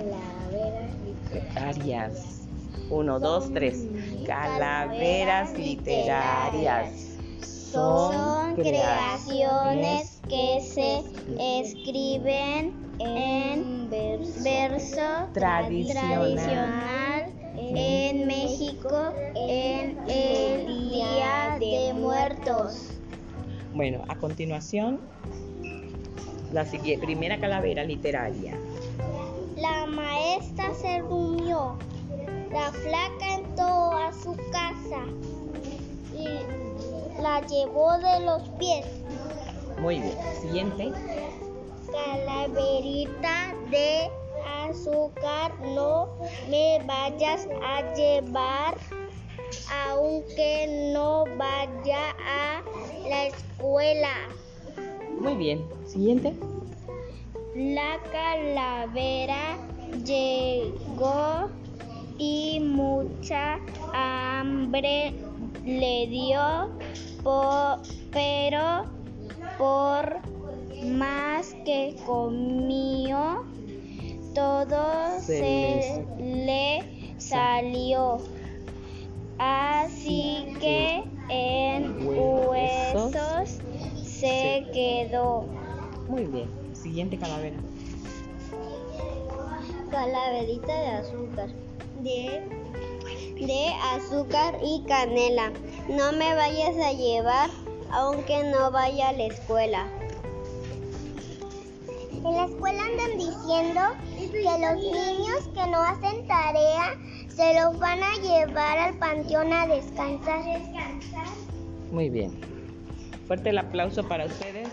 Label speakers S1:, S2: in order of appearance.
S1: Calaveras
S2: literarias. Uno, dos, tres. Calaveras literarias.
S1: son creaciones que se escriben en verso tradicional en México en el Día de Muertos.
S2: Bueno, a continuación, la siguiente, primera calavera literaria.
S1: La maestra se rumió, la flaca entró a su casa y la llevó de los pies.
S2: Muy bien. Siguiente.
S1: Calaverita de azúcar, no me vayas a llevar, aunque no vaya a la escuela.
S2: Muy bien. Siguiente.
S1: La calavera llegó y mucha hambre le dio, pero por más que comió, todo se le salió. Así que en huesos se quedó.
S2: Muy bien. Siguiente calavera.
S1: Calaverita de azúcar. De, de azúcar y canela. No me vayas a llevar aunque no vaya a la escuela.
S3: En la escuela andan diciendo que los niños que no hacen tarea se los van a llevar al panteón a descansar.
S2: Muy bien. Fuerte el aplauso para ustedes.